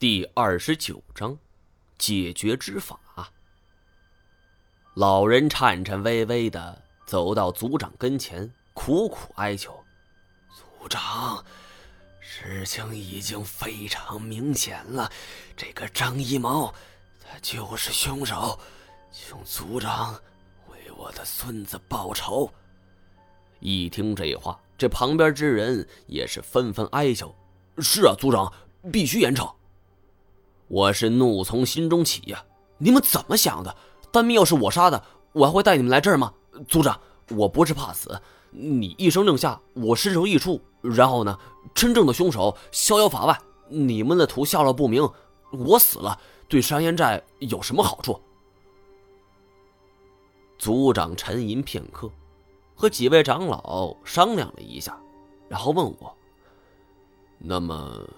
第二十九章，解决之法。老人颤颤巍巍的走到族长跟前，苦苦哀求：“族长，事情已经非常明显了，这个张一毛，他就是凶手，请族长为我的孙子报仇。”一听这话，这旁边之人也是纷纷哀求：“是啊，族长，必须严惩。”我是怒从心中起呀！你们怎么想的？丹蜜要是我杀的，我还会带你们来这儿吗？族长，我不是怕死，你一声令下，我身首异处，然后呢，真正的凶手逍遥法外，你们的图下落不明，我死了，对山岩寨有什么好处？族长沉吟片刻，和几位长老商量了一下，然后问我：“那么，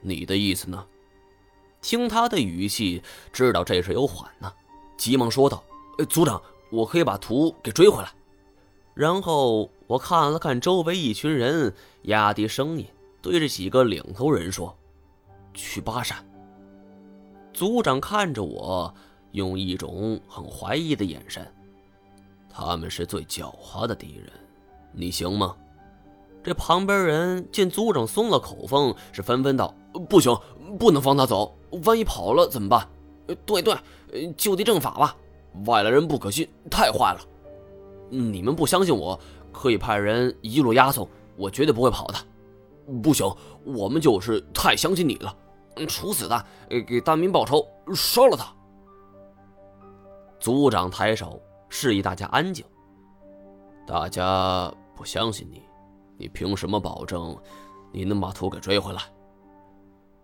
你的意思呢？”听他的语气，知道这事有缓呢，急忙说道：“族长，我可以把图给追回来。”然后我看了看周围一群人，压低声音对着几个领头人说：“去巴山。”族长看着我，用一种很怀疑的眼神：“他们是最狡猾的敌人，你行吗？”这旁边人见族长松了口风，是纷纷道：“不行，不能放他走。”万一跑了怎么办？对对，就地正法吧。外来人不可信，太坏了。你们不相信我，可以派人一路押送，我绝对不会跑的。不行，我们就是太相信你了。处死他，给大明报仇，烧了他。族长抬手示意大家安静。大家不相信你，你凭什么保证你能把图给追回来？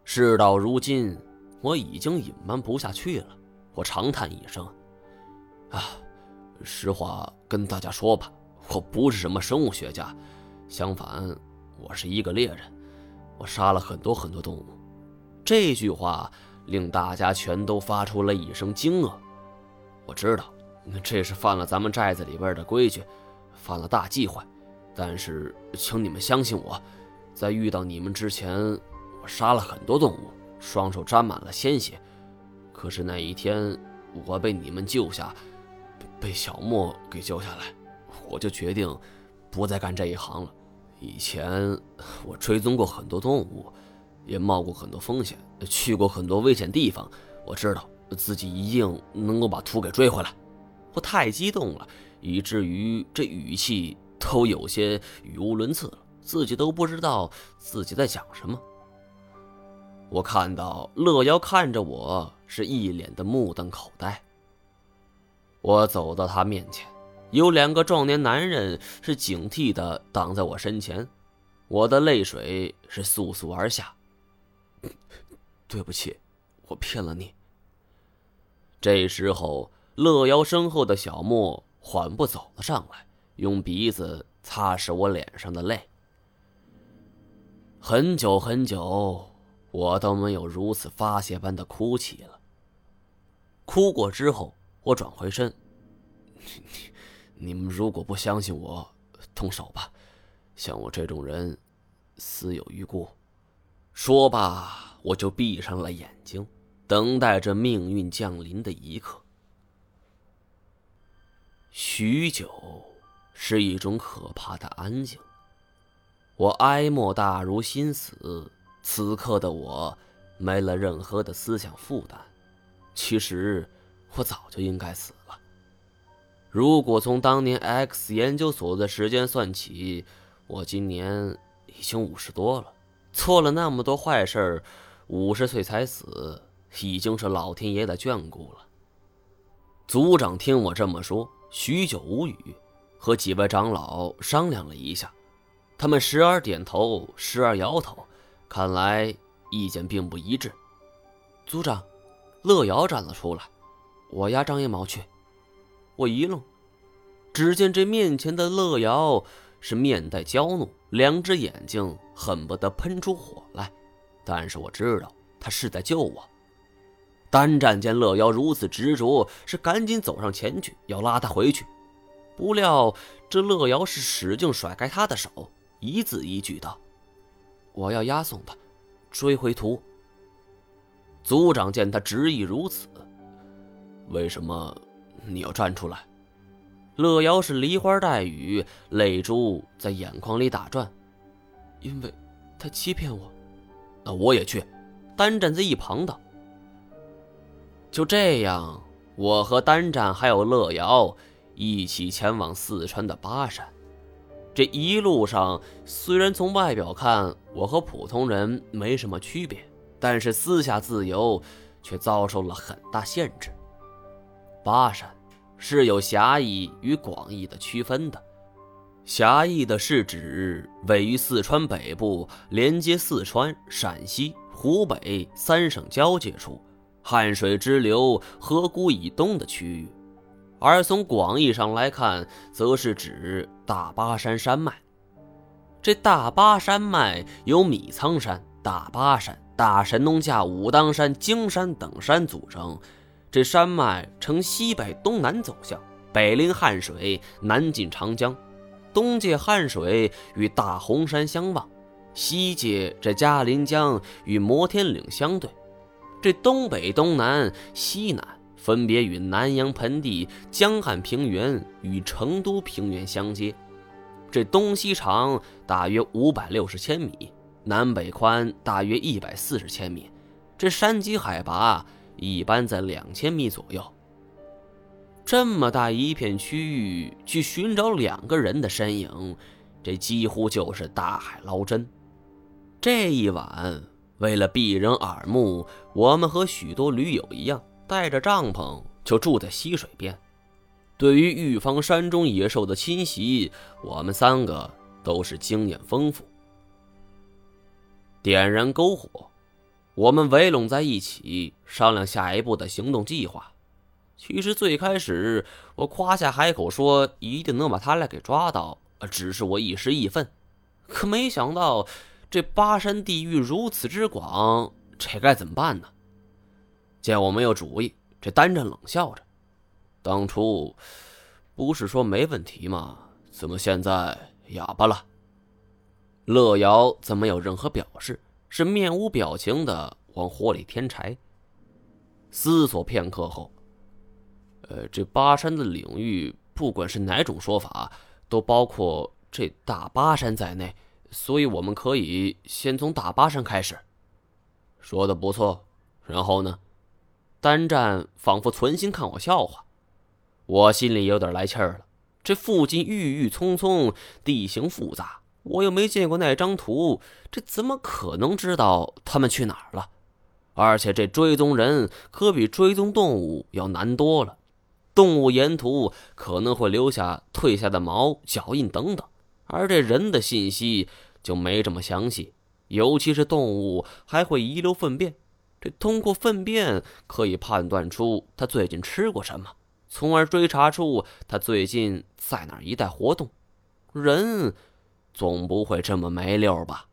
事到如今。我已经隐瞒不下去了，我长叹一声：“啊，实话跟大家说吧，我不是什么生物学家，相反，我是一个猎人，我杀了很多很多动物。”这句话令大家全都发出了一声惊愕。我知道，这是犯了咱们寨子里边的规矩，犯了大忌讳，但是，请你们相信我，在遇到你们之前，我杀了很多动物。双手沾满了鲜血，可是那一天我被你们救下，被小莫给救下来，我就决定不再干这一行了。以前我追踪过很多动物，也冒过很多风险，去过很多危险地方，我知道自己一定能够把图给追回来。我太激动了，以至于这语气都有些语无伦次了，自己都不知道自己在讲什么。我看到乐瑶看着我，是一脸的目瞪口呆。我走到他面前，有两个壮年男人是警惕的挡在我身前，我的泪水是簌簌而下。对不起，我骗了你。这时候，乐瑶身后的小莫缓步走了上来，用鼻子擦拭我脸上的泪。很久很久。我都没有如此发泄般的哭泣了。哭过之后，我转回身。你、你们如果不相信我，动手吧。像我这种人，死有余辜。说罢，我就闭上了眼睛，等待着命运降临的一刻。许久，是一种可怕的安静。我哀莫大如心死。此刻的我，没了任何的思想负担。其实，我早就应该死了。如果从当年 X 研究所的时间算起，我今年已经五十多了，做了那么多坏事儿五十岁才死，已经是老天爷的眷顾了。族长听我这么说，许久无语，和几位长老商量了一下，他们时而点头，时而摇头。看来意见并不一致。族长，乐瑶站了出来，我押张一毛去。我一愣，只见这面前的乐瑶是面带娇怒，两只眼睛恨不得喷出火来。但是我知道他是在救我。单战见乐瑶如此执着，是赶紧走上前去要拉他回去。不料这乐瑶是使劲甩开他的手，一字一句道。我要押送他，追回图。族长见他执意如此，为什么你要站出来？乐瑶是梨花带雨，泪珠在眼眶里打转。因为，他欺骗我。那我也去。单站在一旁道。就这样，我和单战还有乐瑶一起前往四川的巴山。这一路上，虽然从外表看我和普通人没什么区别，但是私下自由却遭受了很大限制。巴山是有狭义与广义的区分的，狭义的是指位于四川北部，连接四川、陕西、湖北三省交界处。汉水支流河谷以东的区域，而从广义上来看，则是指大巴山山脉。这大巴山脉由米仓山、大巴山、大神农架、武当山、荆山等山组成。这山脉呈西北东南走向，北临汉水，南进长江，东界汉水与大洪山相望，西界这嘉陵江与摩天岭相对。这东北、东南、西南分别与南阳盆地、江汉平原与成都平原相接。这东西长大约五百六十千米，南北宽大约一百四十千米。这山脊海拔一般在两千米左右。这么大一片区域，去寻找两个人的身影，这几乎就是大海捞针。这一晚。为了避人耳目，我们和许多驴友一样，带着帐篷就住在溪水边。对于预防山中野兽的侵袭，我们三个都是经验丰富。点燃篝火，我们围拢在一起商量下一步的行动计划。其实最开始我夸下海口说一定能把他俩给抓到，只是我一时义愤，可没想到。这巴山地域如此之广，这该怎么办呢？见我没有主意，这单战冷笑着：“当初不是说没问题吗？怎么现在哑巴了？”乐瑶则没有任何表示，是面无表情的往火里添柴。思索片刻后，呃，这巴山的领域，不管是哪种说法，都包括这大巴山在内。所以我们可以先从大巴山开始。说的不错，然后呢？单战仿佛存心看我笑话，我心里有点来气儿了。这附近郁郁葱葱，地形复杂，我又没见过那张图，这怎么可能知道他们去哪儿了？而且这追踪人可比追踪动物要难多了，动物沿途可能会留下褪下的毛、脚印等等。而这人的信息就没这么详细，尤其是动物还会遗留粪便，这通过粪便可以判断出他最近吃过什么，从而追查出他最近在哪一带活动。人总不会这么没溜吧？